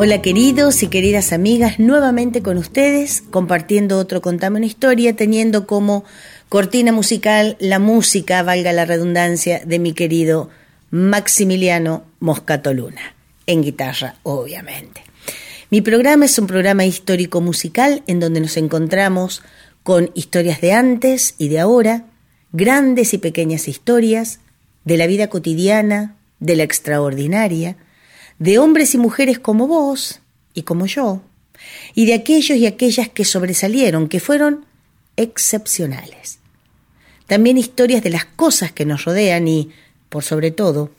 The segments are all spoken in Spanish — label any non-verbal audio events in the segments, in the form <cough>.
Hola queridos y queridas amigas, nuevamente con ustedes, compartiendo otro Contame una historia, teniendo como cortina musical la música, valga la redundancia, de mi querido Maximiliano Moscato Luna, en guitarra, obviamente. Mi programa es un programa histórico musical en donde nos encontramos con historias de antes y de ahora, grandes y pequeñas historias de la vida cotidiana, de la extraordinaria, de hombres y mujeres como vos y como yo, y de aquellos y aquellas que sobresalieron, que fueron excepcionales. También historias de las cosas que nos rodean y, por sobre todo,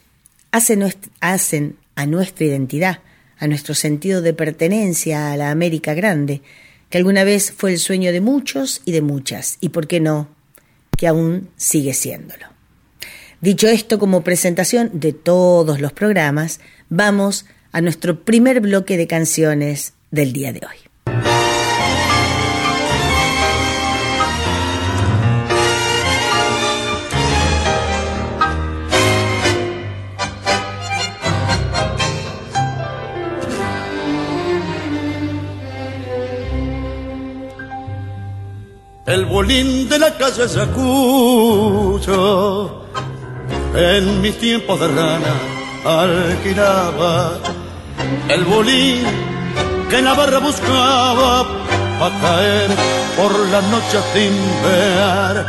hacen, a nuestra identidad, a nuestro sentido de pertenencia a la América Grande, que alguna vez fue el sueño de muchos y de muchas, y por qué no, que aún sigue siéndolo. Dicho esto como presentación de todos los programas, vamos a nuestro primer bloque de canciones del día de hoy. El bolín de la calle Ayacucho en mis tiempos de rana alquilaba el bolín que en la barra buscaba para caer por la noche a timbear.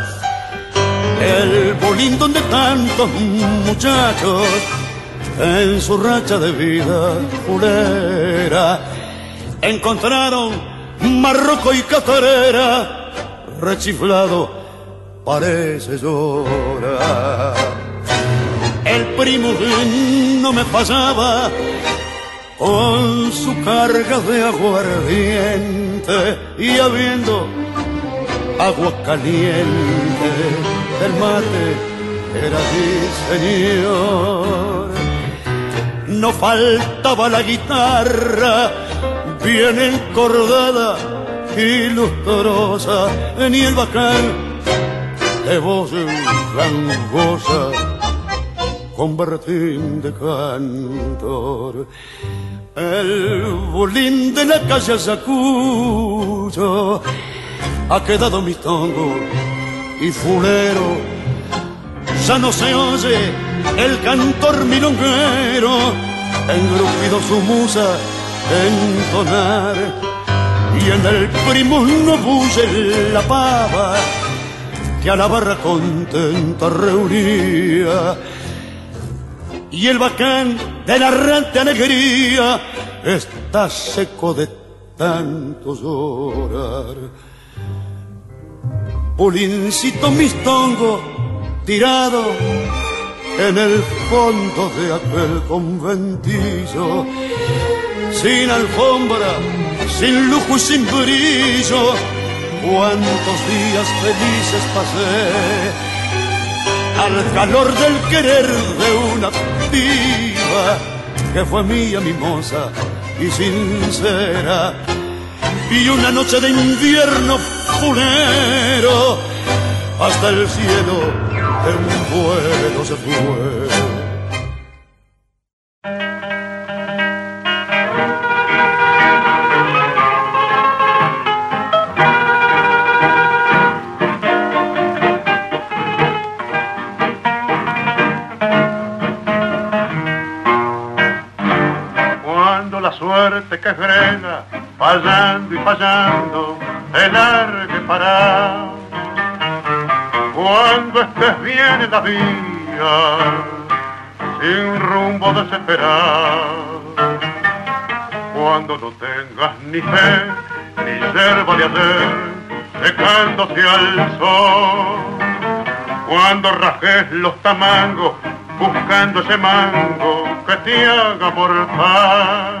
El bolín donde tantos muchachos en su racha de vida fulera encontraron marroco y catarera rechiflado parece llorar no me pasaba con su carga de aguardiente y habiendo agua caliente el mate era mi señor no faltaba la guitarra bien encordada y lustrosa ni el bacán de voz gangosa con de cantor. El bolín de la calle Sacuyo ha quedado mi tongo y fulero. Ya no se oye el cantor milonguero, engrupido su musa entonar. Y en el primo no bulle la pava que a la barra contenta reunía y el bacán de la alegría está seco de tanto llorar. Polincito mistongo tirado en el fondo de aquel conventillo, sin alfombra, sin lujo y sin brillo, cuántos días felices pasé al calor del querer de una viva que fue mía mimosa y sincera. Y una noche de invierno funero hasta el cielo en un vuelo se fue. Que frena, fallando y fallando, el arque para. Cuando estés bien en la vía, sin rumbo desesperado, cuando no tengas ni fe, ni yerba de hacer, secándose al sol, cuando rajes los tamangos, buscando ese mango que te haga paz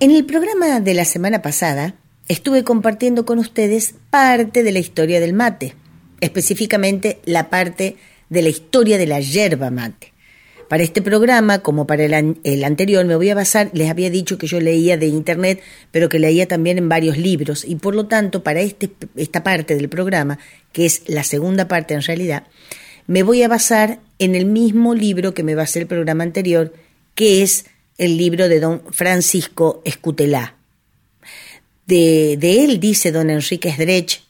En el programa de la semana pasada estuve compartiendo con ustedes parte de la historia del mate, específicamente la parte de la historia de la yerba mate. Para este programa, como para el, el, anterior, me voy a basar, les había dicho que yo leía de internet, pero que leía también en varios libros, y por lo tanto, para este, esta parte del programa, que es la segunda parte en realidad, me voy a basar en el mismo libro que me basé el programa anterior, que es el libro de don Francisco Escutelá. De, de él dice don Enrique Sdrech,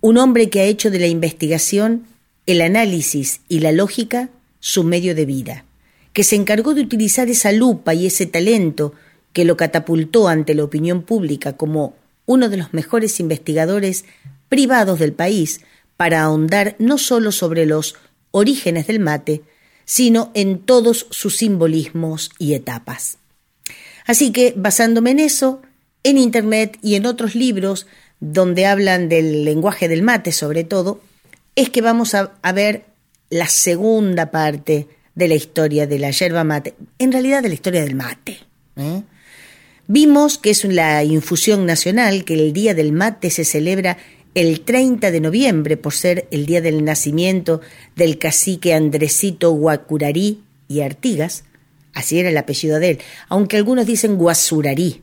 un hombre que ha hecho de la investigación, el análisis y la lógica su medio de vida, que se encargó de utilizar esa lupa y ese talento que lo catapultó ante la opinión pública como uno de los mejores investigadores privados del país para ahondar no solo sobre los orígenes del mate, sino en todos sus simbolismos y etapas. Así que, basándome en eso, en Internet y en otros libros donde hablan del lenguaje del mate sobre todo, es que vamos a, ver la segunda parte de la historia de la yerba mate, en realidad de la historia del mate. ¿eh? Vimos que es la infusión nacional, que el Día del Mate se celebra el 30 de noviembre por ser el día del nacimiento del cacique Andresito Guacurarí y Artigas, así era el apellido de él, aunque algunos dicen Guasurarí,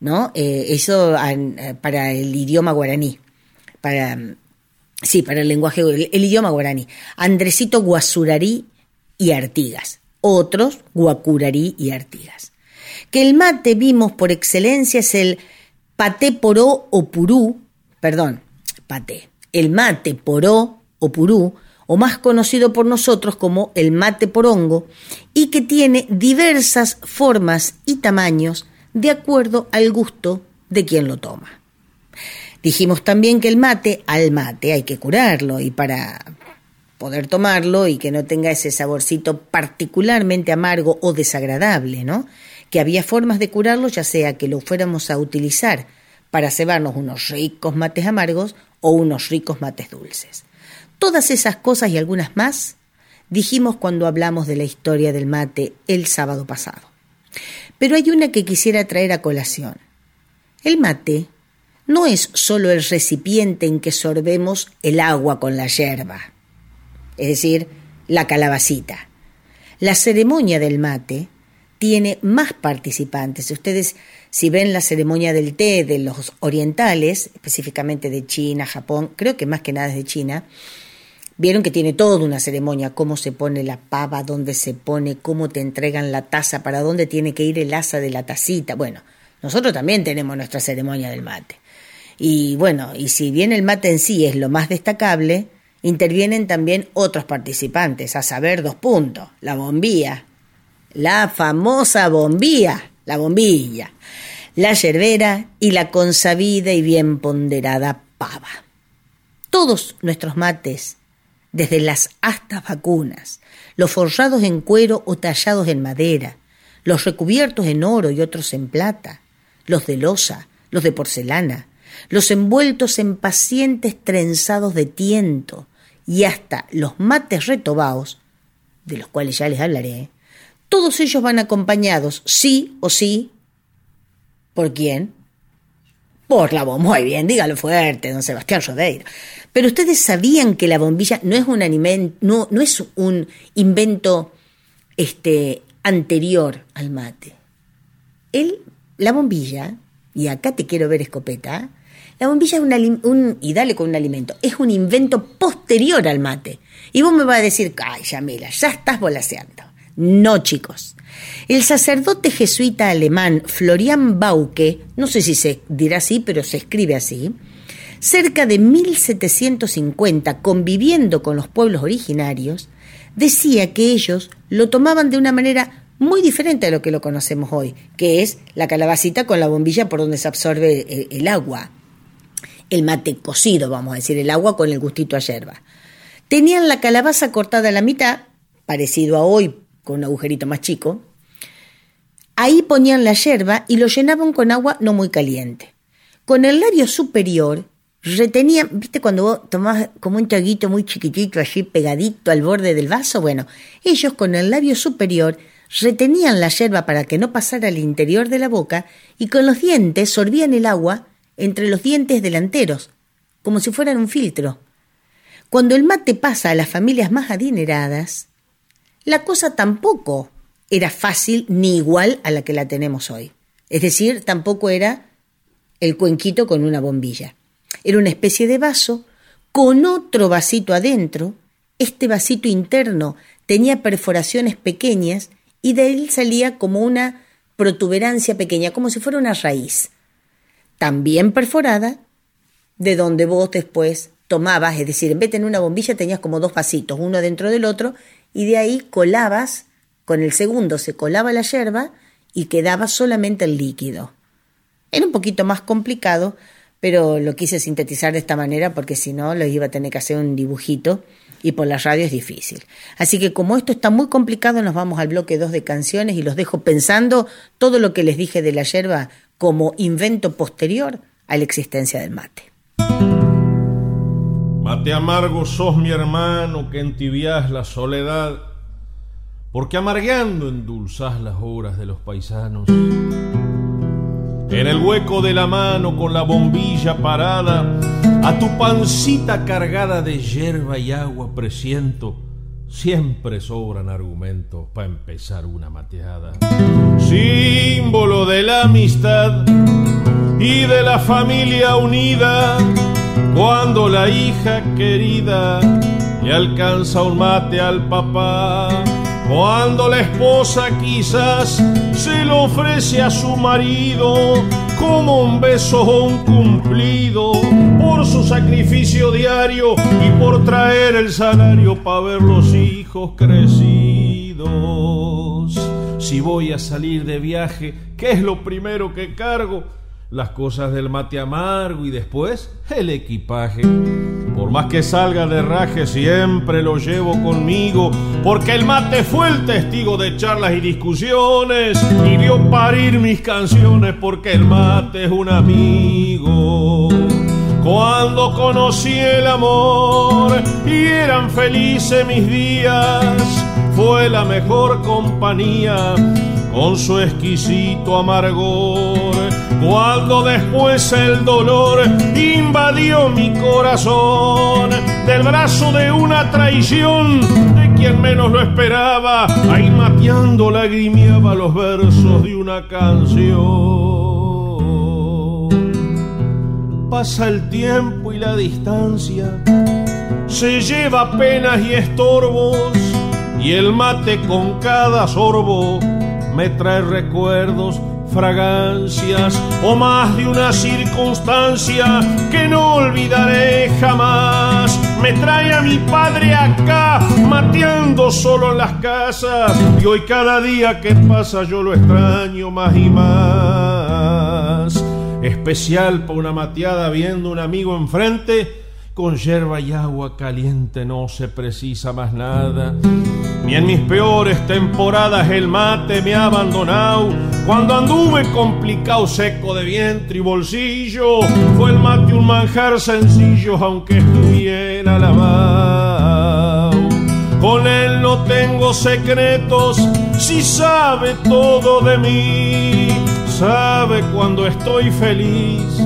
¿no? Eh, eso para el idioma guaraní, para, sí, para el lenguaje, el, idioma guaraní. Andresito Guasurarí y Artigas, otros Guacurarí y Artigas. Que el mate vimos por excelencia es el paté poró o purú, perdón, paté, el mate poró o purú, o más conocido por nosotros como el mate porongo, y que tiene diversas formas y tamaños de acuerdo al gusto de quien lo toma. Dijimos también que el mate, al mate hay que curarlo y para poder tomarlo y que no tenga ese saborcito particularmente amargo o desagradable, ¿no? Que había formas de curarlo, ya sea que lo fuéramos a utilizar para cebarnos unos ricos mates amargos o unos ricos mates dulces. Todas esas cosas y algunas más dijimos cuando hablamos de la historia del mate el sábado pasado. Pero hay una que quisiera traer a colación. El mate no es solo el recipiente en que sorbemos el agua con la yerba, es decir, la calabacita. La ceremonia del mate tiene más participantes. Ustedes, si ven la ceremonia del té de los orientales, específicamente de China, Japón, creo que más que nada es de China, vieron que tiene toda una ceremonia, cómo se pone la pava, dónde se pone, cómo te entregan la taza, para dónde tiene que ir el asa de la tacita. Bueno, nosotros también tenemos nuestra ceremonia del mate. Y bueno, y si bien el mate en sí es lo más destacable, intervienen también otros participantes, a saber dos puntos, la bombilla, la famosa bombilla, la bombilla, la yerbera y la consabida y bien ponderada pava. Todos nuestros mates, desde las astas vacunas, los forrados en cuero o tallados en madera, los recubiertos en oro y otros en plata, los de losa, los de porcelana, los envueltos en pacientes trenzados de tiento y hasta los mates retobados, de los cuales ya les hablaré, todos ellos van acompañados, sí o sí, ¿por quién? Por la bombilla. Muy bien, dígalo fuerte, don Sebastián Rodeiro. Pero ustedes sabían que la bombilla no es un no, no es un invento este, anterior al mate. El, la bombilla, y acá te quiero ver escopeta, la bombilla es un, y dale con un alimento, es un invento posterior al mate. Y vos me vas a decir, ay, Yamila, ya estás volaseando. No, chicos. El sacerdote jesuita alemán Florian Bauke, no sé si se dirá así, pero se escribe así, cerca de 1750, conviviendo con los pueblos originarios, decía que ellos lo tomaban de una manera muy diferente a lo que lo conocemos hoy, que es la calabacita con la bombilla por donde se absorbe el agua el mate cocido, vamos a decir, el agua con el gustito a yerba. Tenían la calabaza cortada a la mitad, parecido a hoy, con un agujerito más chico. Ahí ponían la yerba y lo llenaban con agua no muy caliente. Con el labio superior retenían, ¿viste cuando vos tomás como un traguito muy chiquitito allí pegadito al borde del vaso? Bueno, ellos con el labio superior retenían la yerba para que no pasara al interior de la boca y con los dientes sorbían el agua entre los dientes delanteros, como si fueran un filtro. Cuando el mate pasa a las familias más adineradas, la cosa tampoco era fácil ni igual a la que la tenemos hoy. Es decir, tampoco era el cuenquito con una bombilla. Era una especie de vaso con otro vasito adentro. Este vasito interno tenía perforaciones pequeñas y de él salía como una protuberancia pequeña, como si fuera una raíz también perforada, de donde vos después tomabas, es decir, en vez de tener una bombilla tenías como dos vasitos, uno dentro del otro, y de ahí colabas, con el segundo se colaba la yerba y quedaba solamente el líquido. Era un poquito más complicado, pero lo quise sintetizar de esta manera porque si no lo iba a tener que hacer un dibujito y por la radio es difícil. Así que como esto está muy complicado, nos vamos al bloque 2 de canciones y los dejo pensando todo lo que les dije de la yerba como invento posterior a la existencia del mate. Mate amargo sos mi hermano que entibias la soledad, porque amargando endulzás las horas de los paisanos. En el hueco de la mano con la bombilla parada, a tu pancita cargada de hierba y agua presiento Siempre sobran argumentos para empezar una mateada. Símbolo de la amistad y de la familia unida, cuando la hija querida le alcanza un mate al papá, cuando la esposa quizás se lo ofrece a su marido como un beso o un cumplido por su sacrificio diario y por traer el salario para ver los hijos crecidos. Si voy a salir de viaje, ¿qué es lo primero que cargo? Las cosas del mate amargo y después el equipaje. Por más que salga de raje, siempre lo llevo conmigo, porque el mate fue el testigo de charlas y discusiones y vio parir mis canciones, porque el mate es un amigo. Cuando conocí el amor y eran felices mis días, fue la mejor compañía con su exquisito amargor. Cuando después el dolor invadió mi corazón, del brazo de una traición de quien menos lo esperaba, ahí mateando lagrimiaba los versos de una canción. Pasa el tiempo y la distancia, se lleva penas y estorbos, y el mate con cada sorbo me trae recuerdos, fragancias o más de una circunstancia que no olvidaré jamás. Me trae a mi padre acá, mateando solo en las casas. Y hoy cada día que pasa yo lo extraño más y más. Especial para una mateada viendo un amigo enfrente con yerba y agua caliente no se precisa más nada. Ni en mis peores temporadas el mate me ha abandonado. Cuando anduve complicado, seco de vientre y bolsillo, fue el mate un manjar sencillo, aunque estuviera lavado. Con él no tengo secretos, si sabe todo de mí, sabe cuando estoy feliz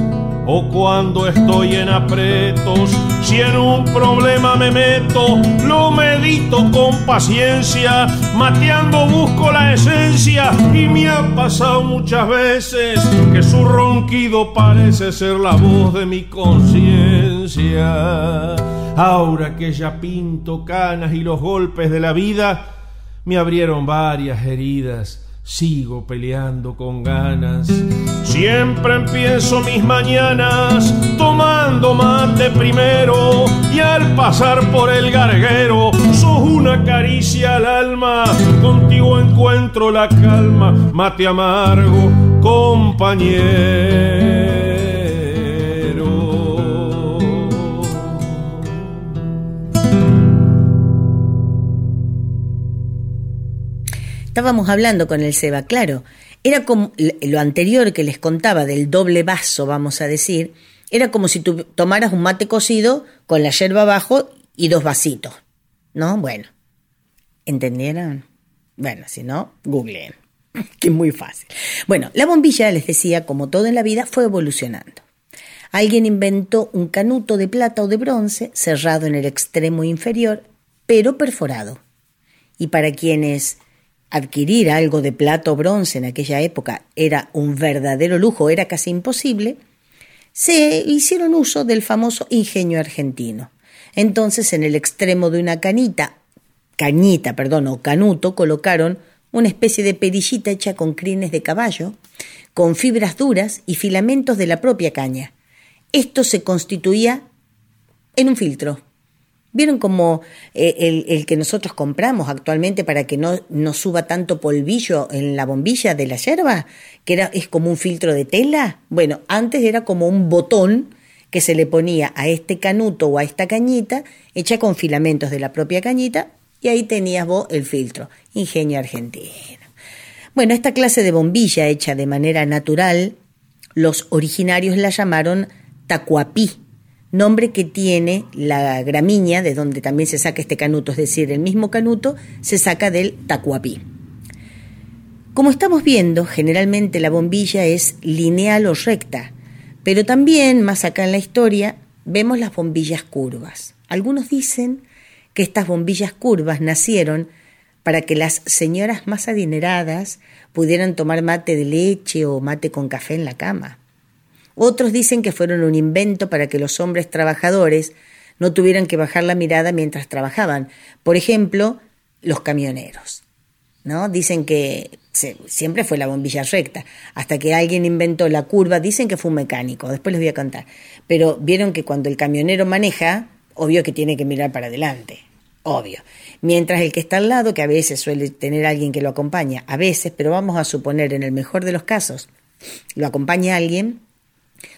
o cuando estoy en apretos, si en un problema me meto, lo medito con paciencia, mateando busco la esencia y me ha pasado muchas veces que su ronquido parece ser la voz de mi conciencia. Ahora que ya pinto canas y los golpes de la vida me abrieron varias heridas sigo peleando con ganas. Siempre empiezo mis mañanas tomando mate primero y al pasar por el garguero sos una caricia al alma, contigo encuentro la calma, mate amargo, compañero. Estábamos hablando con el Seba, claro. Era como lo anterior que les contaba del doble vaso, vamos a decir, era como si tú tomaras un mate cocido con la yerba abajo y dos vasitos. ¿No? Bueno. ¿Entendieron? Bueno, si no, googleen. <laughs> que es muy fácil. Bueno, la bombilla, les decía, como todo en la vida, fue evolucionando. Alguien inventó un canuto de plata o de bronce cerrado en el extremo inferior, pero perforado. Y para quienes adquirir algo de plata o bronce en aquella época era un verdadero lujo, era casi imposible, se hicieron uso del famoso ingenio argentino. Entonces, en el extremo de una canita, cañita, perdón, o canuto, colocaron una especie de perillita hecha con crines de caballo, con fibras duras y filamentos de la propia caña. Esto se constituía en un filtro, ¿Vieron como eh, el, que nosotros compramos actualmente para que no, no suba tanto polvillo en la bombilla de la yerba? Que era, es como un filtro de tela. Bueno, antes era como un botón que se le ponía a este canuto o a esta cañita, hecha con filamentos de la propia cañita, y ahí tenías vos el filtro. Ingenio argentino. Bueno, esta clase de bombilla hecha de manera natural, los originarios la llamaron tacuapí nombre que tiene la gramínea, de donde también se saca este canuto, es decir, el mismo canuto se saca del tacuapí. Como estamos viendo, generalmente la bombilla es lineal o recta, pero también, más acá en la historia, vemos las bombillas curvas. Algunos dicen que estas bombillas curvas nacieron para que las señoras más adineradas pudieran tomar mate de leche o mate con café en la cama. Otros dicen que fueron un invento para que los hombres trabajadores no tuvieran que bajar la mirada mientras trabajaban. Por ejemplo, los camioneros. ¿no? Dicen que siempre fue la bombilla recta, hasta que alguien inventó la curva, dicen que fue un mecánico, después les voy a contar. Pero vieron que cuando el camionero maneja, obvio que tiene que mirar para adelante, obvio. Mientras el que está al lado, que a veces suele tener alguien que lo acompaña, a veces, pero vamos a suponer en el mejor de los casos, lo acompaña alguien,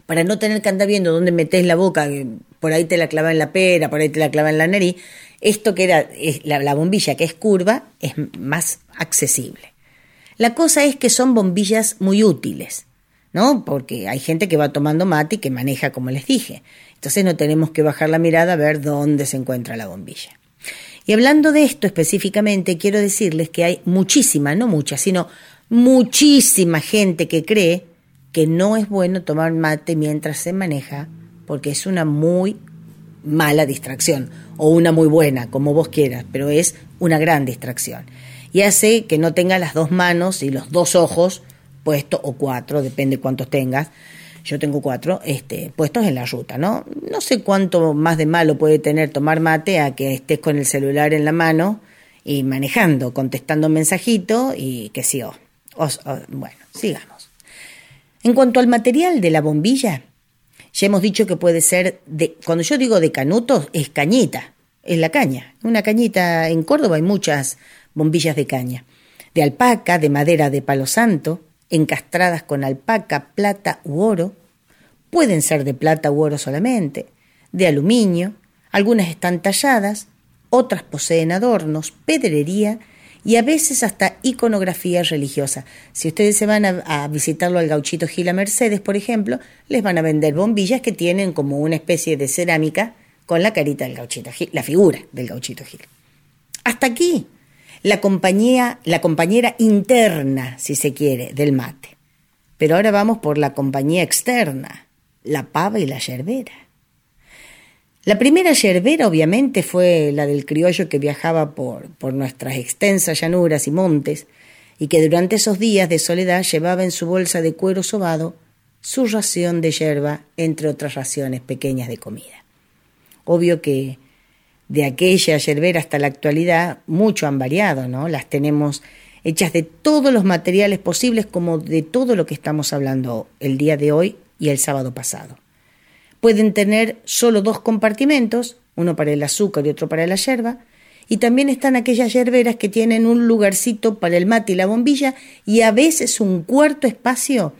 para no tener que andar viendo dónde metes la boca, por ahí te la clava en la pera, por ahí te la clava en la nariz, esto que era la, la bombilla que es curva es más accesible. La cosa es que son bombillas muy útiles, ¿no? Porque hay gente que va tomando mate y que maneja como les dije. Entonces no tenemos que bajar la mirada a ver dónde se encuentra la bombilla. Y hablando de esto específicamente, quiero decirles que hay muchísima, no mucha, sino muchísima gente que cree que no es bueno tomar mate mientras se maneja porque es una muy mala distracción o una muy buena, como vos quieras, pero es una gran distracción. Y hace que no tenga las dos manos y los dos ojos puestos, o cuatro, depende cuántos tengas, yo tengo cuatro, este, puestos en la ruta, ¿no? No sé cuánto más de malo puede tener tomar mate a que estés con el celular en la mano y manejando, contestando un mensajito y que sí, bueno, sigamos. En cuanto al material de la bombilla, Ya hemos dicho que puede ser de, cuando yo digo de canutos, es cañita, es la caña. Una cañita en Córdoba hay muchas bombillas de caña. De alpaca, de madera de palo santo, encastradas con alpaca, plata u oro. Pueden ser de plata u oro solamente, de aluminio, algunas están talladas, otras poseen adornos, pedrería y a veces hasta iconografía religiosa. Si ustedes se van a, visitarlo al gauchito Gil a Mercedes, por ejemplo, les van a vender bombillas que tienen como una especie de cerámica con la carita del gauchito Gil, la figura del gauchito Gil. Hasta aquí la compañía, la compañera interna, si se quiere, del mate. Pero ahora vamos por la compañía externa, la pava y la yerbera. La primera yerbera, obviamente, fue la del criollo que viajaba por, por nuestras extensas llanuras y montes, y que durante esos días de soledad llevaba en su bolsa de cuero sobado su ración de yerba, entre otras raciones pequeñas de comida. Obvio que de aquella yerbera hasta la actualidad mucho han variado, ¿no? Las tenemos hechas de todos los materiales posibles como de todo lo que estamos hablando el día de hoy y el sábado pasado pueden tener solo dos compartimentos, uno para el azúcar y otro para la yerba, y también están aquellas yerberas que tienen un lugarcito para el mate y la bombilla y a veces un cuarto espacio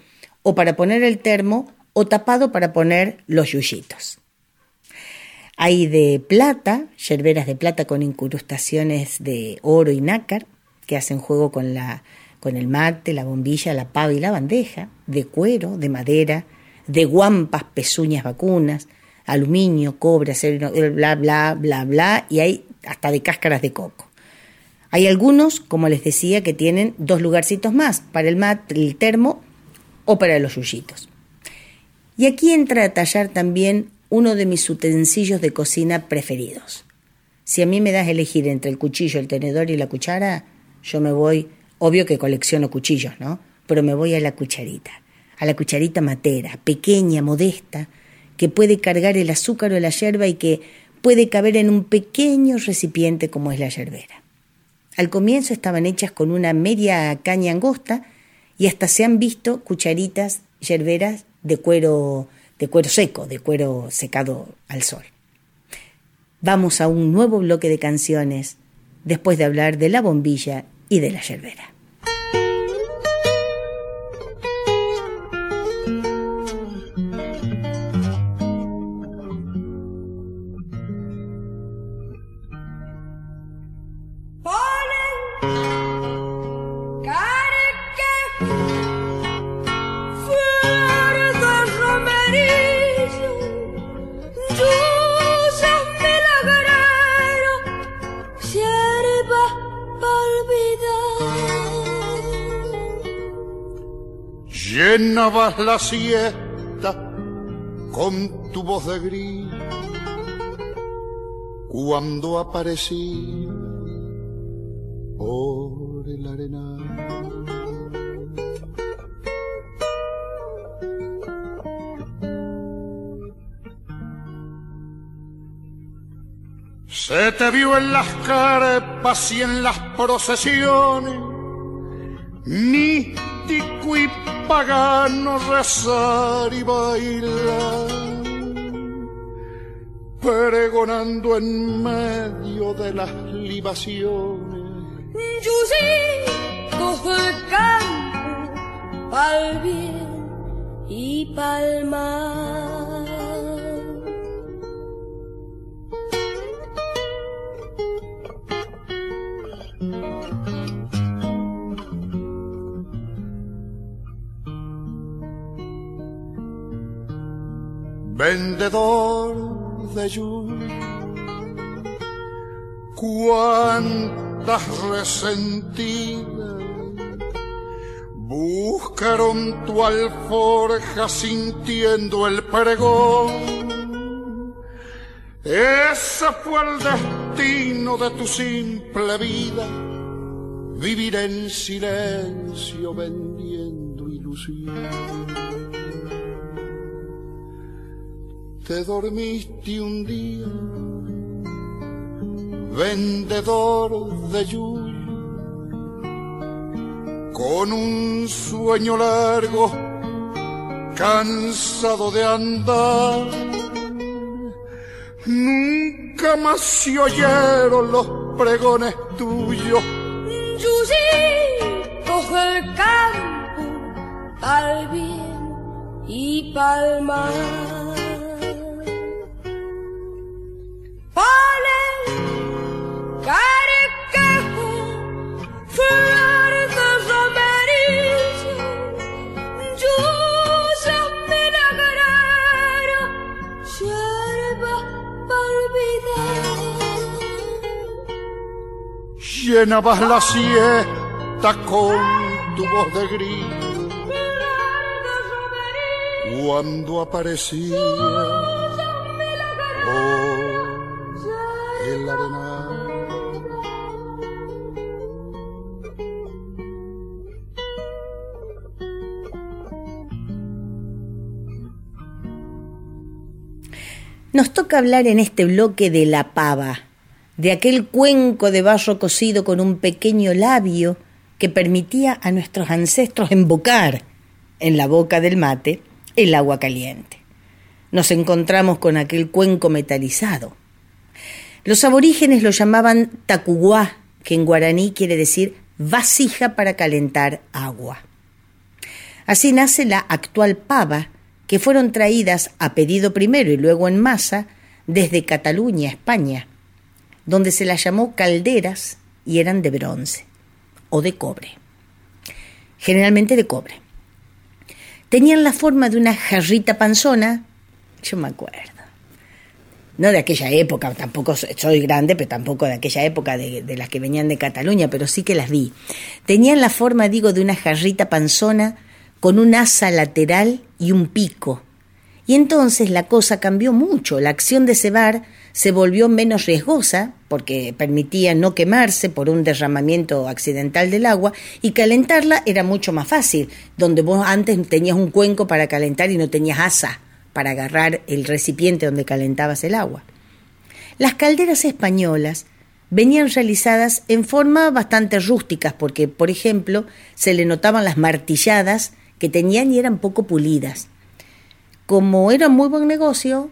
o para poner el termo o tapado para poner los yuyitos. Hay de plata, yerberas de plata con incrustaciones de oro y nácar, que hacen juego con, la, con el mate, la bombilla, la pava y la bandeja, de cuero, de madera, de guampas, pezuñas vacunas, aluminio, cobre, acero, bla, bla, bla, bla, y hay hasta de cáscaras de coco. Hay algunos, como les decía, que tienen dos lugarcitos más, para el, mat, el termo o para los yuyitos. Y aquí entra a tallar también uno de mis utensilios de cocina preferidos. Si a mí me das elegir entre el cuchillo, el tenedor y la cuchara, yo me voy, obvio que colecciono cuchillos, ¿no? Pero me voy a la cucharita a la cucharita matera, pequeña, modesta, que puede cargar el azúcar o la yerba y que puede caber en un pequeño recipiente como es la yerbera. Al comienzo estaban hechas con una media caña angosta y hasta se han visto cucharitas yerberas de cuero, de cuero seco, de cuero secado al sol. Vamos a un nuevo bloque de canciones después de hablar de la bombilla y de la yerbera. La siesta con tu voz de gris cuando aparecí por el arenal. Se te vio en las carpas y en las procesiones, místico y pagano rezar y bailar, pregonando en medio de las libaciones. Sí cojo el campo pa'l bien y pa'l mal. Vendedor de lluvia. Cuántas resentidas buscaron tu alforja sintiendo el pregón. Ese fue el destino de tu simple vida, vivir en silencio vendiendo ilusión. Te dormiste un día, vendedor de yuyo, con un sueño largo cansado de andar. Nunca más se oyeron los pregones tuyos. Yuyi, coge el campo al bien y pa'l Llenabas la siesta con tu voz de gris cuando aparecía oh, el arenal. Nos toca hablar en este bloque de la pava, de aquel cuenco de barro cocido con un pequeño labio que permitía a nuestros ancestros embocar en la boca del mate el agua caliente. Nos encontramos con aquel cuenco metalizado. Los aborígenes lo llamaban tacuguá, que en guaraní quiere decir vasija para calentar agua. Así nace la actual pava, que fueron traídas a pedido primero y luego en masa desde Cataluña, España, donde se las llamó calderas y eran de bronce o de cobre, generalmente de cobre. Tenían la forma de una jarrita panzona, yo me acuerdo. No de aquella época, tampoco soy grande, pero tampoco de aquella época de, las que venían de Cataluña, pero sí que las vi. Tenían la forma, digo, de una jarrita panzona con un asa lateral y un pico. Y entonces la cosa cambió mucho. La acción de cebar se volvió menos riesgosa porque permitía no quemarse por un derramamiento accidental del agua y calentarla era mucho más fácil, donde vos antes tenías un cuenco para calentar y no tenías asa para agarrar el recipiente donde calentabas el agua. Las calderas españolas venían realizadas en forma bastante rústicas porque, por ejemplo, se le notaban las martilladas que tenían y eran poco pulidas. Como era muy buen negocio,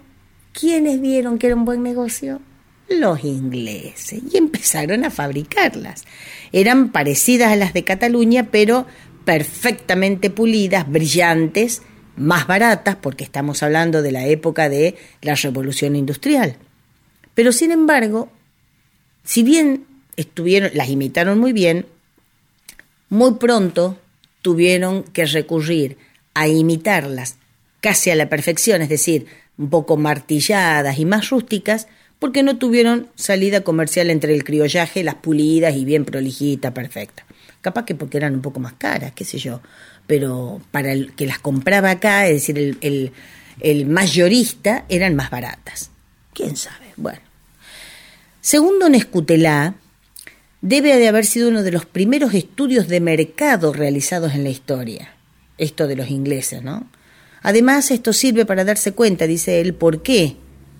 ¿quiénes vieron que era un buen negocio? Los ingleses y empezaron a fabricarlas. Eran parecidas a las de Cataluña, pero perfectamente pulidas, brillantes, más baratas, porque estamos hablando de la época de la revolución industrial. Pero sin embargo, si bien estuvieron, las imitaron muy bien, muy pronto tuvieron que recurrir a imitarlas casi a la perfección, es decir, un poco martilladas y más rústicas, porque no tuvieron salida comercial entre el criollaje, las pulidas y bien prolijita, perfecta. Capaz que porque eran un poco más caras, qué sé yo, pero para el que las compraba acá, es decir, el, mayorista, eran más baratas. ¿Quién sabe? Bueno. Según Don Escutelá, debe de haber sido uno de los primeros estudios de mercado realizados en la historia. Esto de los ingleses, ¿no? Además, esto sirve para darse cuenta, dice él, por qué,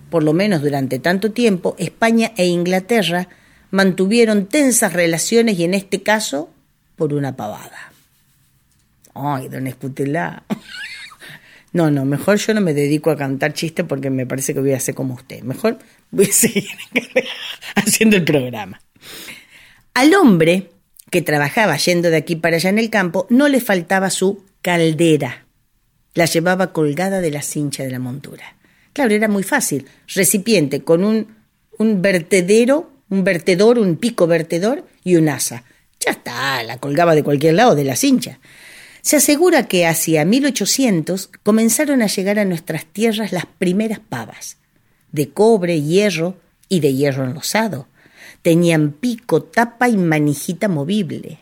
por lo menos durante tanto tiempo, España e Inglaterra mantuvieron tensas relaciones y en este caso por una pavada. Ay, don Escutelá. <laughs> No, no, mejor yo no me dedico a cantar chistes porque me parece que voy a hacer como usted. Mejor voy a <laughs> seguir haciendo el programa. Al hombre que trabajaba yendo de aquí para allá en el campo no le faltaba su caldera. La llevaba colgada de la cincha de la montura. Claro, era muy fácil. Recipiente con un, un vertedero, un vertedor, un pico vertedor y un asa. Ya está, la colgaba de cualquier lado de la cincha. Se asegura que hacia 1800 comenzaron a llegar a nuestras tierras las primeras pavas, de cobre, hierro y de hierro enlosado. Tenían pico, tapa y manijita movible.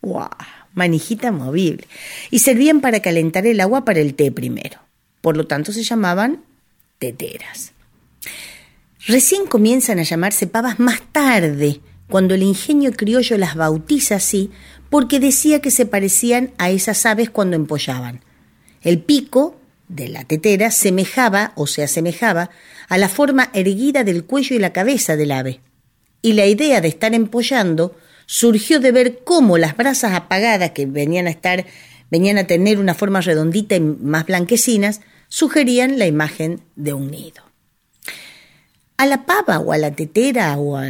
¡Guau! Manijita movible. Y servían para calentar el agua para el té primero. Por lo tanto se llamaban teteras. Recién comienzan a llamarse pavas más tarde, cuando el ingenio criollo las bautiza así, porque decía que se parecían a esas aves cuando empollaban. El pico de la tetera semejaba o se asemejaba a la forma erguida del cuello y la cabeza del ave. Y la idea de estar empollando surgió de ver cómo las brasas apagadas que venían a estar venían a tener una forma redondita y más blanquecinas, sugerían la imagen de un nido. A la pava o a la tetera o a,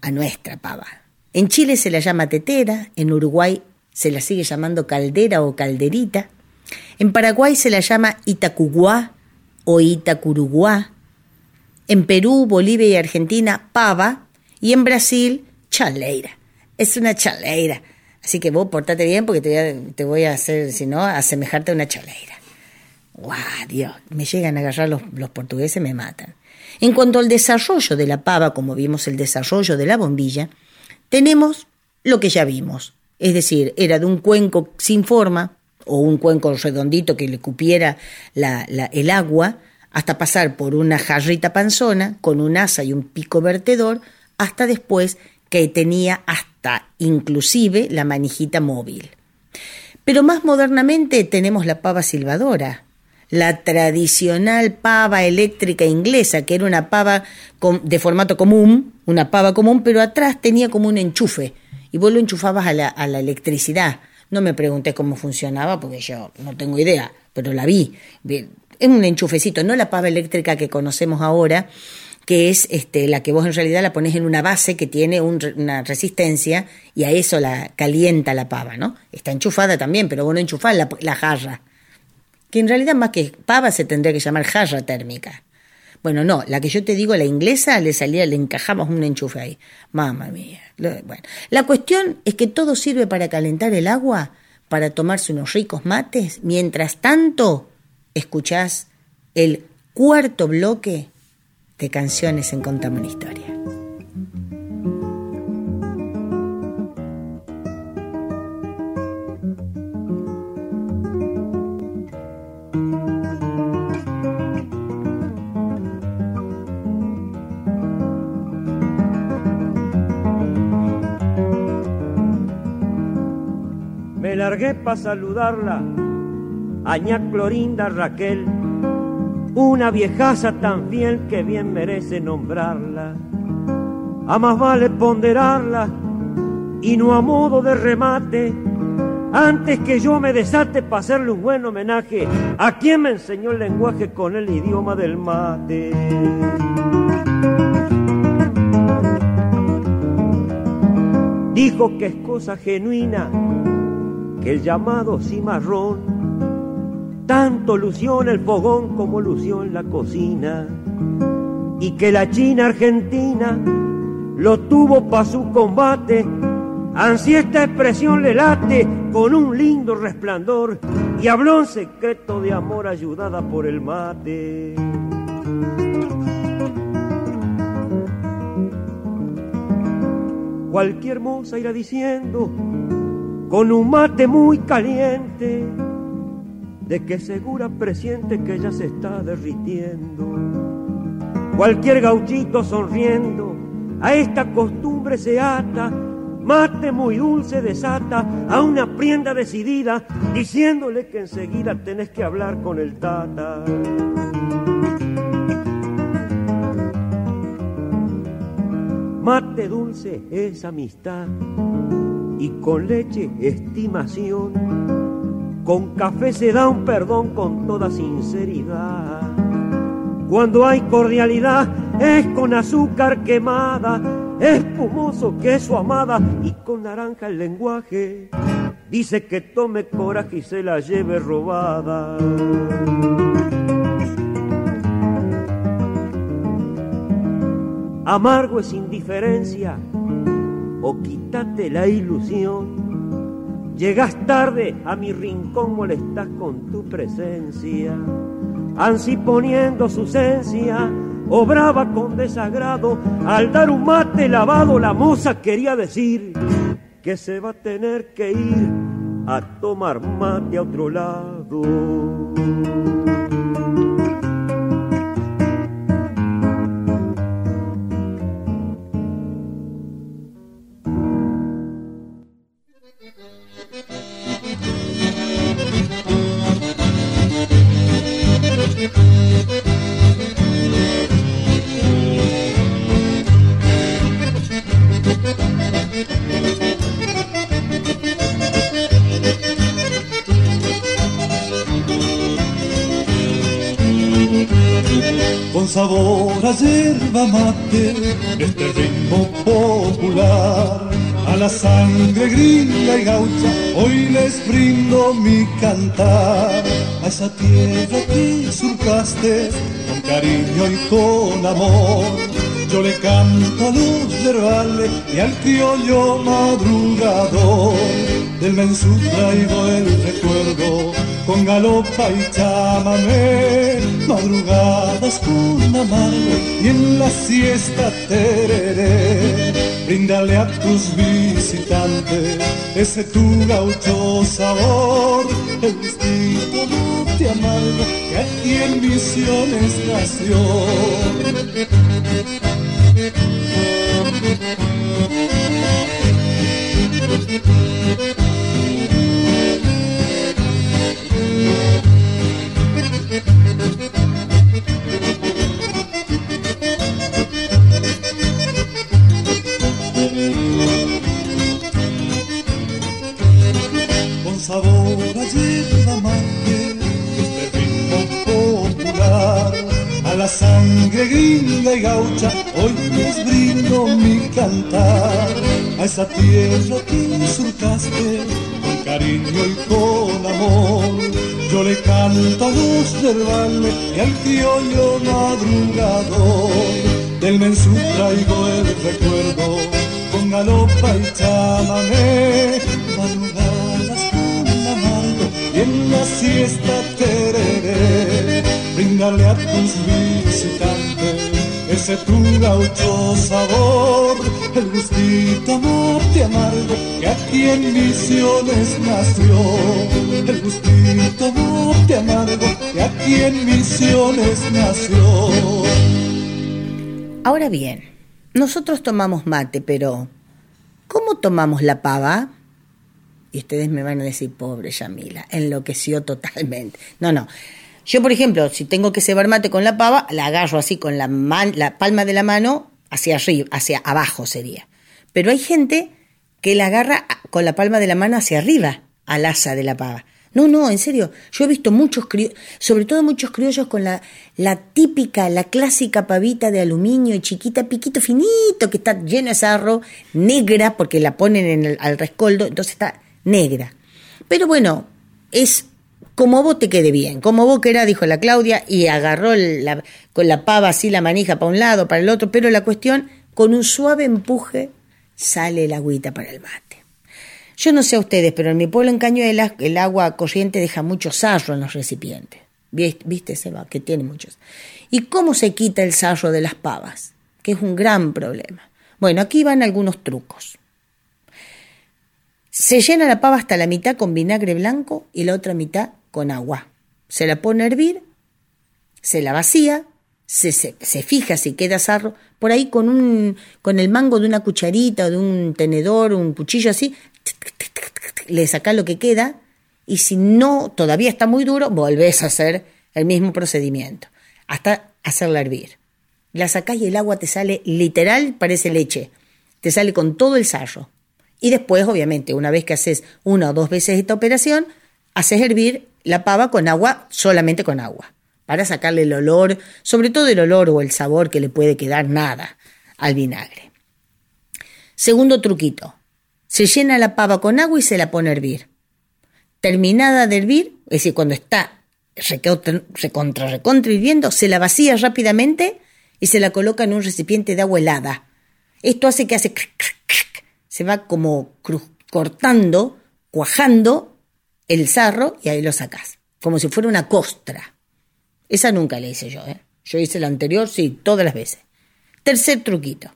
a nuestra pava. En Chile se la llama tetera, en Uruguay se la sigue llamando caldera o calderita, en Paraguay se la llama itacuguá o itacuruguá, en Perú, Bolivia y Argentina pava y en Brasil chaleira. Es una chaleira. Así que vos portate bien porque te voy a, te voy a hacer, si no, asemejarte a una chaleira. ¡Guau, Dios! Me llegan a agarrar los, los portugueses, me matan. En cuanto al desarrollo de la pava, como vimos el desarrollo de la bombilla, tenemos lo que ya vimos. Es decir, era de un cuenco sin forma, o un cuenco redondito que le cupiera la, el agua, hasta pasar por una jarrita panzona con un asa y un pico vertedor, hasta después que tenía hasta inclusive la manijita móvil. Pero más modernamente tenemos la pava silbadora, la tradicional pava eléctrica inglesa, que era una pava de formato común, una pava común, pero atrás tenía como un enchufe y vos lo enchufabas a la, a la electricidad. No me pregunté cómo funcionaba porque yo no tengo idea, pero la vi. Es un enchufecito, no la pava eléctrica que conocemos ahora, que es este, la que vos en realidad la pones en una base que tiene un, una resistencia y a eso la calienta la pava, ¿no? Está enchufada también, pero vos no enchufás la, la jarra, que en realidad más que pava se tendría que llamar jarra térmica. Bueno, no, la que yo te digo, la inglesa, le salía, le encajamos un enchufe ahí. Mamma mía. Bueno, la cuestión es que todo sirve para calentar el agua, para tomarse unos ricos mates. Mientras tanto, escuchás el cuarto bloque de canciones en Contame una historia. Me largué para saludarla, Aña Clorinda Raquel, una viejaza tan fiel que bien merece nombrarla. A más vale ponderarla y no a modo de remate, antes que yo me desate para hacerle un buen homenaje a quien me enseñó el lenguaje con el idioma del mate. Dijo que es cosa genuina que el llamado cimarrón tanto lució en el fogón como lució en la cocina y que la China argentina lo tuvo para su combate ansí esta expresión le late con un lindo resplandor y habló en secreto de amor ayudada por el mate. Cualquier moza irá diciendo con un mate muy caliente, de que segura presiente que ya se está derritiendo. Cualquier gauchito sonriendo a esta costumbre se ata, mate muy dulce desata a una prienda decidida, diciéndole que enseguida tenés que hablar con el tata. Mate dulce es amistad y con leche estimación. Con café se da un perdón con toda sinceridad. Cuando hay cordialidad es con azúcar quemada, espumoso queso amada y con naranja el lenguaje. Dice que tome coraje y se la lleve robada. Amargo es indiferencia o quítate la ilusión. Llegas tarde a mi rincón, molestas con tu presencia. Ansí poniendo su esencia, obraba con desagrado. Al dar un mate lavado, la moza quería decir que se va a tener que ir a tomar mate a otro lado. Sabor a yerba mate, este ritmo popular. A la sangre gringa y gaucha, hoy les brindo mi cantar. A esa tierra que surcaste con cariño y con amor. Yo le canto a los yerbales y al criollo madrugador. Del mensú traigo el recuerdo con galopa y chamamé, madrugadas con amargo y en la siesta tereré. Bríndale a tus visitantes ese tu gaucho sabor, el gustito te amargo que aquí en Misiones nació. Esa tierra que surcaste con cariño y con amor. Yo le canto a los yerbales y al criollo madrugador, del mensú traigo el recuerdo con galopa y chamamé, madrugadas con amargo y en la siesta tereré, brindarle a tus visitantes ese tu gaucho sabor, el gustito mate amargo que aquí en Misiones nació, el gustito mate amargo que aquí en Misiones nació. Ahora bien, nosotros tomamos mate, pero ¿cómo tomamos la pava? Y ustedes me van a decir, pobre Yamila, enloqueció totalmente. No, no. Yo, por ejemplo, si tengo que cebar mate con la pava, la agarro así con la, la palma de la mano hacia arriba, hacia abajo sería. Pero hay gente que la agarra con la palma de la mano hacia arriba al asa de la pava. No, no, en serio. Yo he visto muchos criollos, sobre todo muchos criollos con la, la típica, la clásica pavita de aluminio y chiquita, piquito finito, que está lleno de sarro, negra, porque la ponen en el- al rescoldo, entonces está negra. Pero bueno, es como vos te quede bien, como vos querás, dijo la Claudia, y agarró con la pava así la manija para un lado, para el otro, pero la cuestión, con un suave empuje, sale el agüita para el mate. Yo no sé a ustedes, pero en mi pueblo en Cañuelas el agua corriente deja mucho sarro en los recipientes. ¿Viste, ¿Viste, Seba? Que tiene muchos. ¿Y cómo se quita el sarro de las pavas? Que es un gran problema. Bueno, aquí van algunos trucos. Se llena la pava hasta la mitad con vinagre blanco y la otra mitad con agua. Se la pone a hervir, se la vacía, se, se, fija si queda sarro, por ahí con, un, con el mango de una cucharita o de un tenedor, un cuchillo así, le saca lo que queda y si no todavía está muy duro, volvés a hacer el mismo procedimiento hasta hacerla hervir. La sacás y el agua te sale literal, parece leche, te sale con todo el sarro. Y después, obviamente, una vez que haces una o dos veces esta operación, haces hervir la pava con agua, solamente con agua, para sacarle el olor, sobre todo el olor o el sabor que le puede quedar nada al vinagre. Segundo truquito, se llena la pava con agua y se la pone a hervir. Terminada de hervir, es decir, cuando está recontra, recontra, hirviendo, se la vacía rápidamente y se la coloca en un recipiente de agua helada. Esto hace que hace cric, cric, cric. se va como cortando, cuajando el sarro y ahí lo sacas, como si fuera una costra. Esa nunca la hice yo, ¿eh? Yo hice la anterior, sí, todas las veces. Tercer truquito.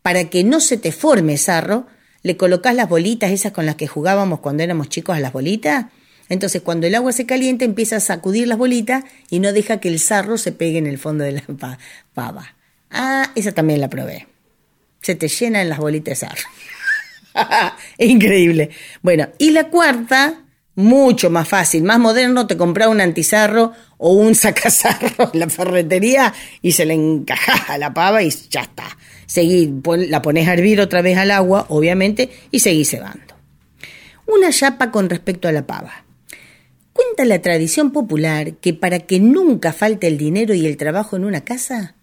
Para que no se te forme sarro, le colocas las bolitas esas con las que jugábamos cuando éramos chicos a las bolitas. Entonces, cuando el agua se calienta, empieza a sacudir las bolitas y no deja que el sarro se pegue en el fondo de la <laughs> pa- pava. Ah, esa también la probé. Se te llenan las bolitas de sarro. <laughs> Increíble. Bueno, y la cuarta, mucho más fácil, más moderno, te compras un antizarro o un <laughs> sacasarro en la ferretería y se le encaja a la pava y ya está. Seguí, la pones a hervir otra vez al agua, obviamente, y seguís cebando. Una chapa con respecto a la pava. Cuenta la tradición popular que para que nunca falte el dinero y el trabajo en una casa,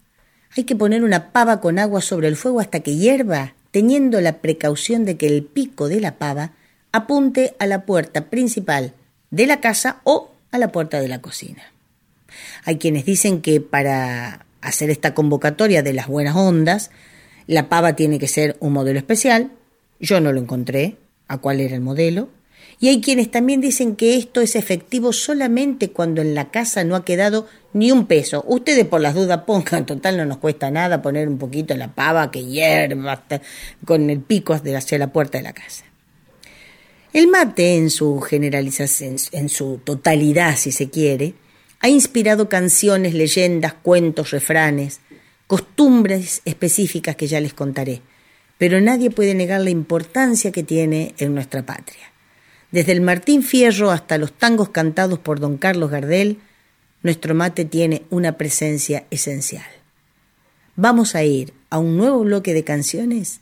hay que poner una pava con agua sobre el fuego hasta que hierva, teniendo la precaución de que el pico de la pava apunte a la puerta principal de la casa o a la puerta de la cocina. Hay quienes dicen que para hacer esta convocatoria de las buenas ondas, la pava tiene que ser un modelo especial. Yo no lo encontré, a cuál era el modelo. Y hay quienes también dicen que esto es efectivo solamente cuando en la casa no ha quedado ni un peso. Ustedes por las dudas pongan, total no nos cuesta nada poner un poquito la pava que hierva hasta con el pico hacia la puerta de la casa. El mate en su generalización, en su totalidad si se quiere, ha inspirado canciones, leyendas, cuentos, refranes, costumbres específicas que ya les contaré, pero nadie puede negar la importancia que tiene en nuestra patria. Desde el Martín Fierro hasta los tangos cantados por don Carlos Gardel, nuestro mate tiene una presencia esencial. Vamos a ir a un nuevo bloque de canciones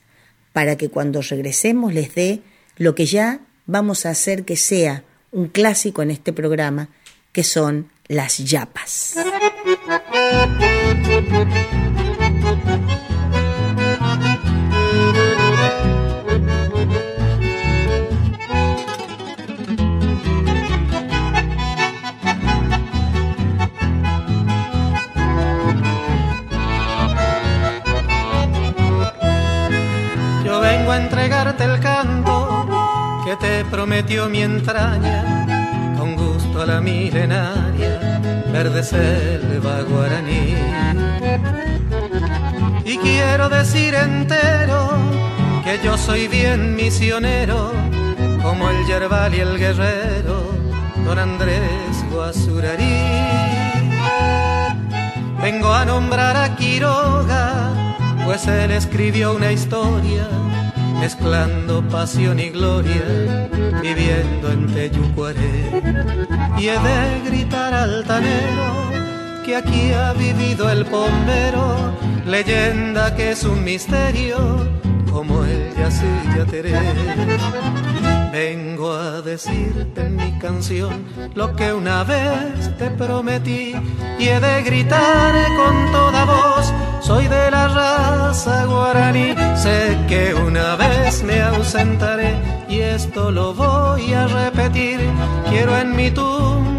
para que cuando regresemos les dé lo que ya vamos a hacer que sea un clásico en este programa, que son las yapas. Te prometió mi entraña, con gusto a la milenaria, verde selva guaraní. Y quiero decir entero que yo soy bien misionero, como el yerbal y el guerrero, don Andrés Guasurarí. Vengo a nombrar a Quiroga, pues él escribió una historia mezclando pasión y gloria, viviendo en Teyucuaré. Y he de gritar altanero que aquí ha vivido el bombero, leyenda que es un misterio, como el Yacilla Teré. Vengo a decirte en mi canción lo que una vez te prometí y he de gritar con toda voz, soy de la raza guaraní, sé que una vez me ausentaré y esto lo voy a repetir, quiero en mi tumba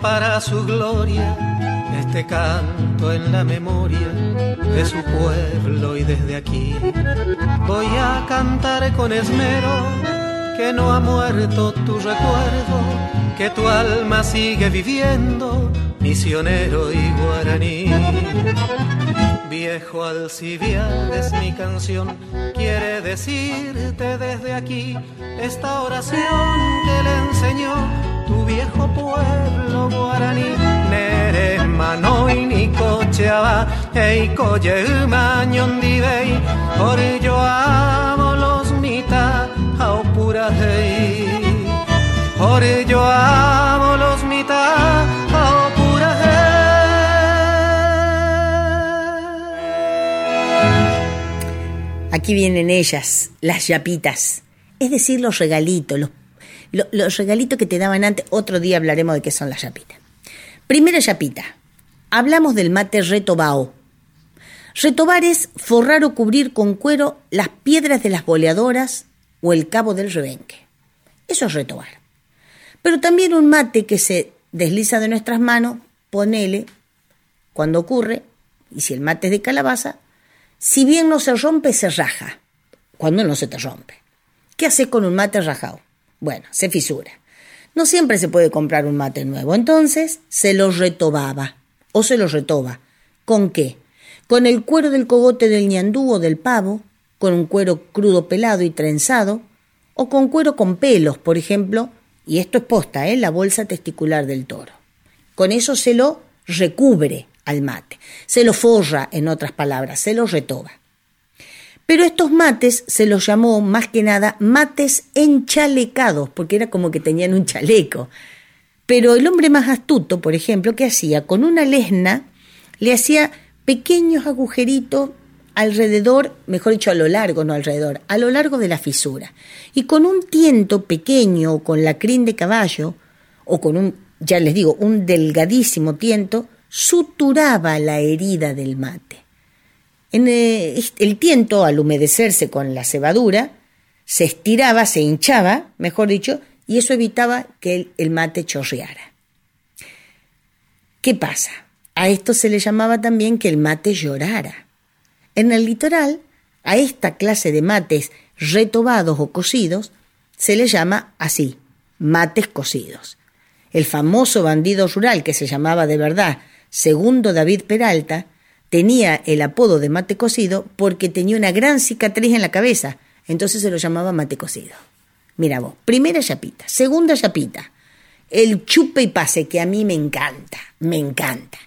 para su gloria este canto en la memoria de su pueblo y desde aquí voy a cantar con esmero que no ha muerto tu recuerdo, que tu alma sigue viviendo, misionero y guaraní. Viejo Alcibiad es mi canción, quiere decirte desde aquí esta oración que le enseñó tu viejo pueblo guaraní. Nere manoi ni cocheaba, ei coye mañondibei, por yo amo los mita, au pura hey. Por yo amo Aquí vienen ellas, las yapitas, es decir, los regalitos, los, lo- los regalitos que te daban antes. Otro día hablaremos de qué son las yapitas. Primera yapita, hablamos del mate retobao. Retobar es forrar o cubrir con cuero las piedras de las boleadoras o el cabo del rebenque. Eso es retobar. Pero también un mate que se desliza de nuestras manos, ponele, cuando ocurre, y si el mate es de calabaza, si bien no se rompe, se raja. Cuando no se te rompe. ¿Qué haces con un mate rajado? Bueno, se fisura. No siempre se puede comprar un mate nuevo, entonces se lo retobaba o se lo retoba. ¿Con qué? Con el cuero del cogote del ñandú o del pavo, con un cuero crudo pelado y trenzado, o con cuero con pelos, por ejemplo, y esto es posta, ¿eh? la bolsa testicular del toro. Con eso se lo recubre al mate, se lo forra, en otras palabras, se lo retoba. Pero estos mates se los llamó más que nada mates enchalecados, porque era como que tenían un chaleco. Pero el hombre más astuto, por ejemplo, ¿qué hacía? Con una lesna le hacía pequeños agujeritos alrededor, mejor dicho, a lo largo, no alrededor, a lo largo de la fisura. Y con un tiento pequeño con la crin de caballo, o con un, ya les digo, un delgadísimo tiento, suturaba la herida del mate. En eh, el tiento, al humedecerse con la cebadura, se estiraba, se hinchaba, mejor dicho, y eso evitaba que el, mate chorreara. ¿Qué pasa? A esto se le llamaba también que el mate llorara. En el litoral, a esta clase de mates retobados o cocidos se le llama así, mates cocidos. El famoso bandido rural que se llamaba de verdad Segundo David Peralta tenía el apodo de mate cocido porque tenía una gran cicatriz en la cabeza, entonces se lo llamaba mate cocido. Mira vos, primera chapita, segunda chapita, el chupe y pase que a mí me encanta, me encanta,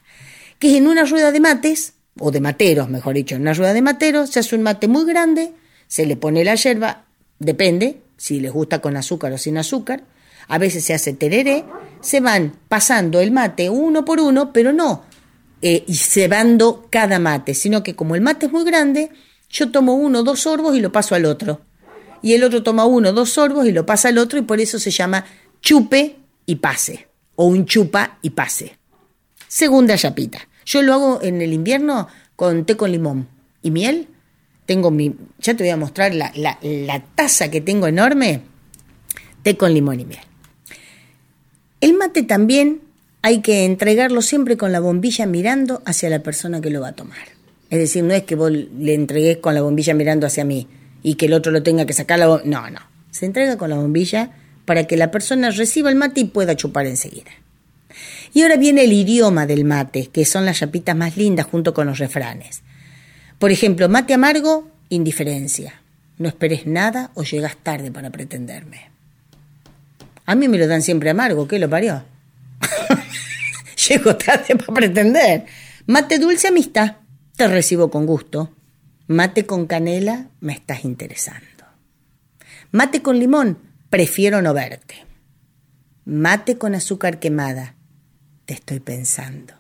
que es en una rueda de mates, o de materos, mejor dicho, en una rueda de materos se hace un mate muy grande, se le pone la yerba, depende si les gusta con azúcar o sin azúcar, a veces se hace tereré, se van pasando el mate uno por uno, pero no eh, y cebando cada mate, sino que como el mate es muy grande, yo tomo uno, dos sorbos y lo paso al otro. Y el otro toma uno, dos sorbos y lo pasa al otro y por eso se llama chupe y pase, o un chupa y pase. Segunda chapita. Yo lo hago en el invierno con té con limón y miel. Tengo mi, ya te voy a mostrar la, la, la taza que tengo enorme, té con limón y miel. El mate también hay que entregarlo siempre con la bombilla mirando hacia la persona que lo va a tomar. Es decir, no es que vos le entregues con la bombilla mirando hacia mí y que el otro lo tenga que sacar la. No, no. Se entrega con la bombilla para que la persona reciba el mate y pueda chupar enseguida. Y ahora viene el idioma del mate, que son las chapitas más lindas junto con los refranes. Por ejemplo, mate amargo, indiferencia. No esperes nada o llegas tarde para pretenderme. A mí me lo dan siempre amargo, ¿qué lo parió? <laughs> Llego tarde para pretender. Mate dulce amistad, te recibo con gusto. Mate con canela, me estás interesando. Mate con limón, prefiero no verte. Mate con azúcar quemada, te estoy pensando.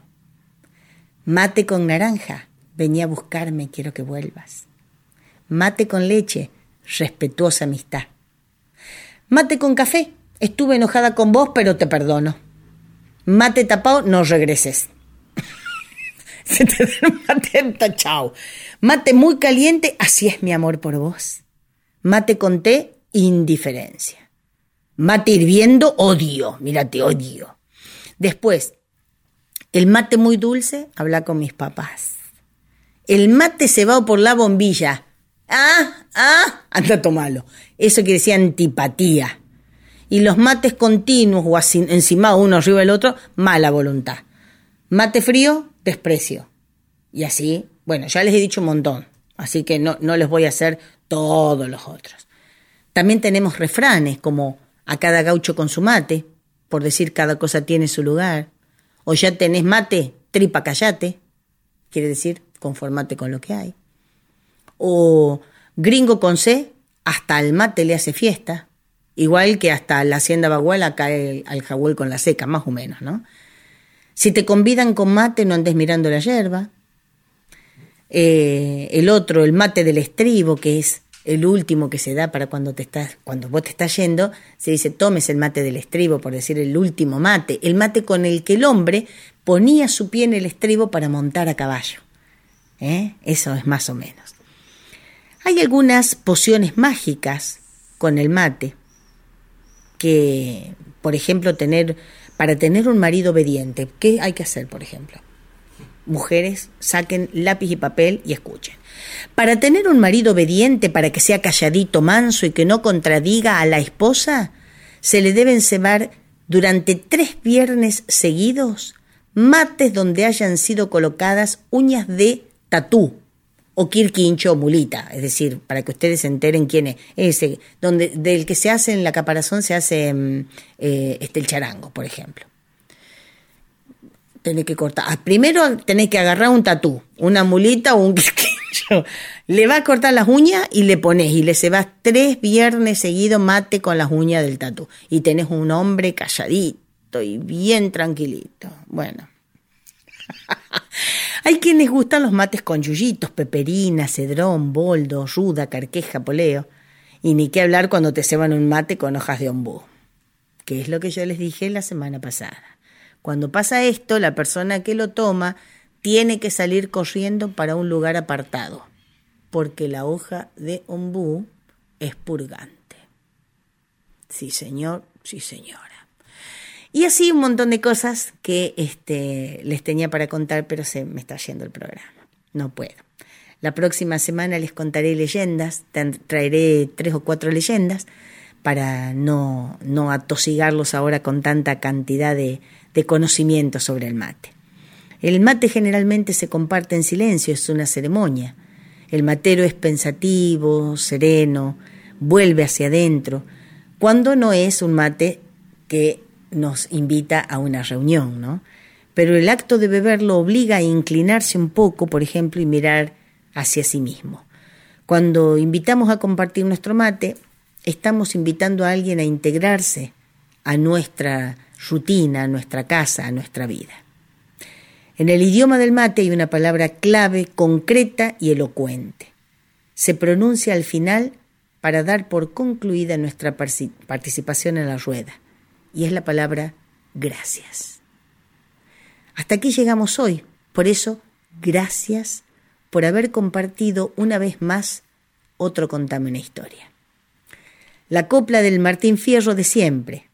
Mate con naranja, vení a buscarme, quiero que vuelvas. Mate con leche, respetuosa amistad. Mate con café, estuve enojada con vos, pero te perdono. Mate tapado, no regreses. <laughs> Se te mate chao. Mate muy caliente, así es mi amor por vos. Mate con té, indiferencia. Mate hirviendo, odio. Mírate, odio. Después, el mate muy dulce, habla con mis papás. El mate cebado por la bombilla. Ah, ah, anda a tomarlo. Eso quiere decir antipatía y los mates continuos o así, encima uno arriba del otro, mala voluntad. Mate frío, desprecio. Y así, bueno, ya les he dicho un montón, así que no, no les voy a hacer todos los otros. También tenemos refranes como a cada gaucho con su mate, por decir cada cosa tiene su lugar. O ya tenés mate, tripa callate, quiere decir conformate con lo que hay. O gringo con C, hasta el mate le hace fiesta. Igual que hasta la hacienda baguala cae al jahuel con la seca, más o menos, ¿no? Si te convidan con mate, no andes mirando la hierba. Eh, el otro, el mate del estribo, que es el último que se da para cuando te estás, cuando vos te estás yendo, se dice tomes el mate del estribo, por decir el último mate, el mate con el que el hombre ponía su pie en el estribo para montar a caballo. ¿Eh? Eso es más o menos. Hay algunas pociones mágicas con el mate que, por ejemplo, tener, para tener un marido obediente, ¿qué hay que hacer, por ejemplo? Mujeres, saquen lápiz y papel y escuchen. Para tener un marido obediente, para que sea calladito, manso y que no contradiga a la esposa, se le deben cebar durante tres viernes seguidos mates donde hayan sido colocadas uñas de tatú, o quirquincho o mulita, es decir, para que ustedes se enteren quién es ese, donde del que se hace en la caparazón se hace mm, eh, este el charango, por ejemplo. tenés que cortar. Ah, Primero tenés que agarrar un tatú, una mulita o un <laughs> quisquillo. Le vas a cortar las uñas y le pones y le cebas tres viernes seguidos mate con las uñas del tatú. Y tenés un hombre calladito y bien tranquilito. Bueno. <laughs> Hay quienes gustan los mates con yuyitos, peperina, cedrón, boldo, ruda, carqueja, poleo. Y ni qué hablar cuando te ceban un mate con hojas de ombú. Que es lo que yo les dije la semana pasada. Cuando pasa esto, la persona que lo toma tiene que salir corriendo para un lugar apartado, porque la hoja de ombú es purgante. Sí, señor, sí, señora. Y así un montón de cosas que este, les tenía para contar, pero se me está yendo el programa. No puedo. La próxima semana les contaré leyendas, tra- traeré tres o cuatro leyendas para no, no atosigarlos ahora con tanta cantidad de, de conocimiento sobre el mate. El mate generalmente se comparte en silencio, es una ceremonia. El matero es pensativo, sereno, vuelve hacia adentro, cuando no es un mate que nos invita a una reunión, ¿no? Pero el acto de beber lo obliga a inclinarse un poco, por ejemplo, y mirar hacia sí mismo. Cuando invitamos a compartir nuestro mate, estamos invitando a alguien a integrarse a nuestra rutina, a nuestra casa, a nuestra vida. En el idioma del mate hay una palabra clave, concreta y elocuente. Se pronuncia al final para dar por concluida nuestra participación en la rueda, y es la palabra gracias. Hasta aquí llegamos hoy, por eso, gracias por haber compartido una vez más otro Contame una historia. La copla del Martín Fierro de siempre,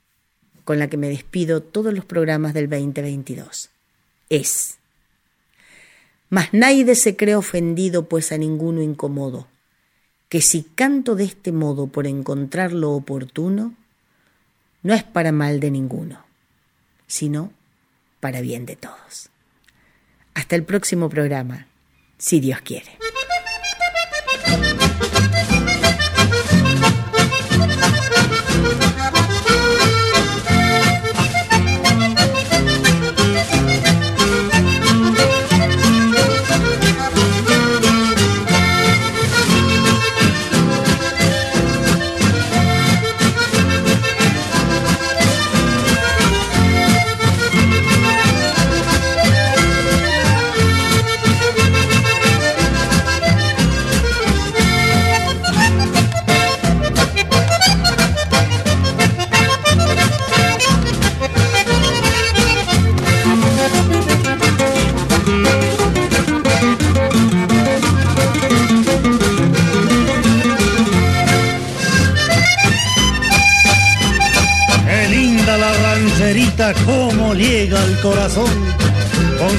con la que me despido todos los programas del 2022, es. Mas nadie se cree ofendido, pues a ninguno incomodo, que si canto de este modo por encontrar lo oportuno, no es para mal de ninguno, sino para bien de todos. Hasta el próximo programa, si Dios quiere.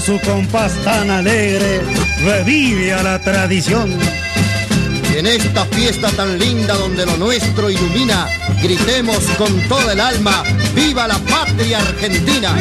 Su compás tan alegre, revive a la tradición. En esta fiesta tan linda donde lo nuestro ilumina, gritemos con toda el alma, ¡Viva la patria argentina!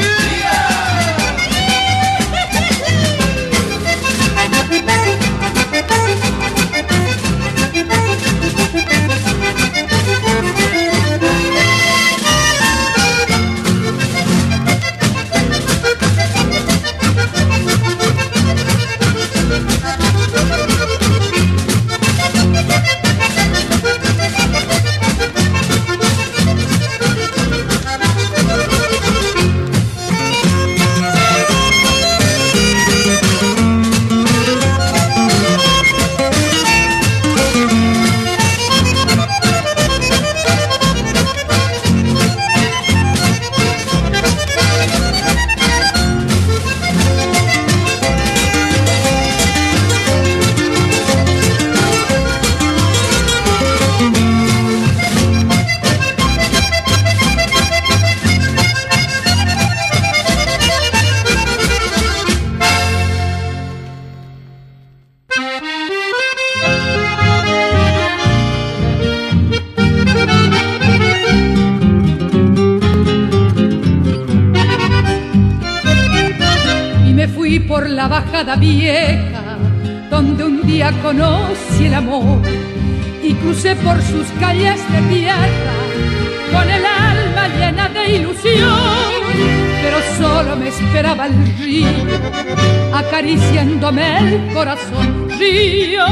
Acariciándome el corazón. Río,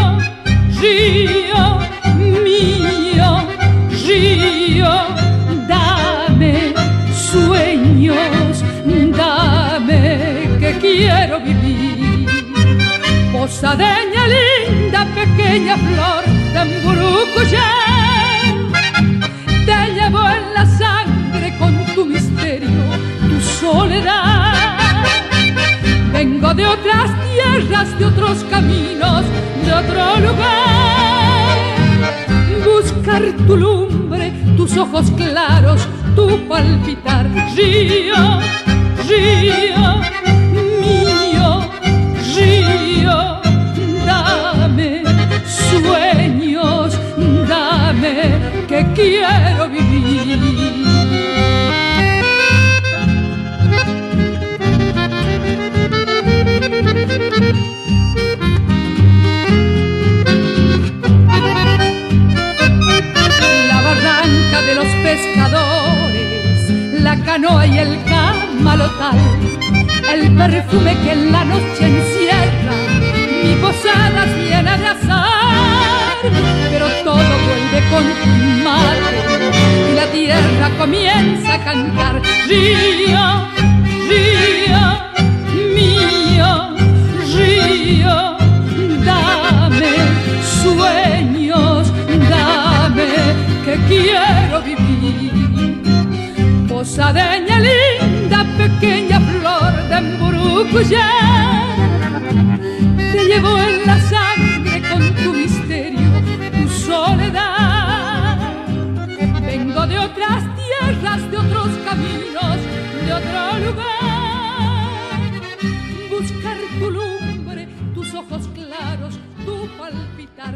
río mío, río, dame sueños, dame que quiero vivir. Posadeña linda, pequeña flor de Mburucuyá, te llevo en la sangre con tu misterio, tu soledad. Otras tierras, de otros caminos, de otro lugar. Buscar tu lumbre, tus ojos claros, tu palpitar. Río, río canoa y el camalotal, el perfume que en la noche encierra, mi posada llena de azar, pero todo vuelve con mate y la tierra comienza a cantar. Río, río mío, río, dame sueños, dame que quiero. Posadeña linda, pequeña flor de Mburucuyá, te llevo en la sangre con tu misterio, tu soledad. Vengo de otras tierras, de otros caminos, de otro lugar. Buscar tu lumbre, tus ojos claros, tu palpitar.